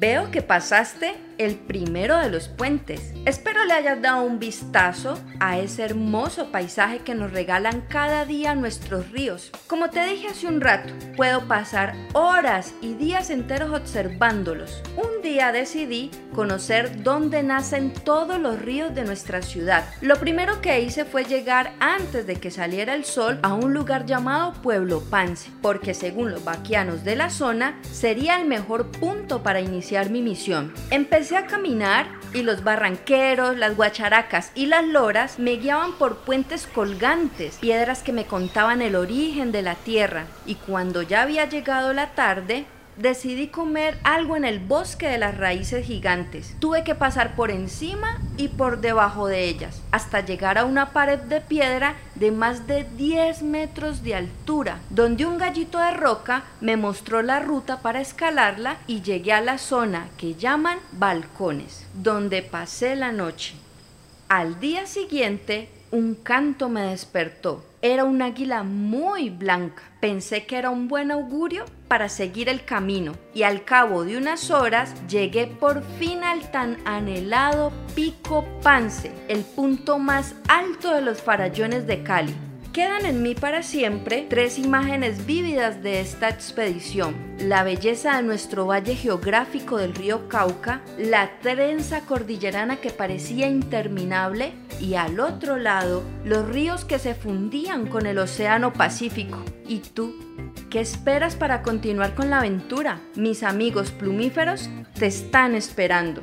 Veo que pasaste el primero de los puentes. Espero le hayas dado un vistazo a ese hermoso paisaje que nos regalan cada día nuestros ríos. Como te dije hace un rato, puedo pasar horas y días enteros observándolos. Un día decidí conocer dónde nacen todos los ríos de nuestra ciudad. Lo primero que hice fue llegar antes de que saliera el sol a un lugar llamado Pueblo Pance, porque según los vaquianos de la zona sería el mejor punto para iniciar mi misión. Empecé a caminar y los barranqueros, las guacharacas y las loras me guiaban por puentes colgantes, piedras que me contaban el origen de la tierra. Y cuando ya había llegado la tarde, decidí comer algo en el bosque de las raíces gigantes. Tuve que pasar por encima y por debajo de ellas, hasta llegar a una pared de piedra de más de 10 metros de altura, donde un gallito de roca me mostró la ruta para escalarla y llegué a la zona que llaman balcones, donde pasé la noche. Al día siguiente, un canto me despertó. Era un águila muy blanca. Pensé que era un buen augurio para seguir el camino y al cabo de unas horas llegué por fin al tan anhelado Pico Pance, el punto más alto de los farallones de Cali. Quedan en mí para siempre tres imágenes vívidas de esta expedición. La belleza de nuestro valle geográfico del río Cauca, la trenza cordillerana que parecía interminable y al otro lado los ríos que se fundían con el Océano Pacífico. ¿Y tú? ¿Qué esperas para continuar con la aventura? Mis amigos plumíferos te están esperando.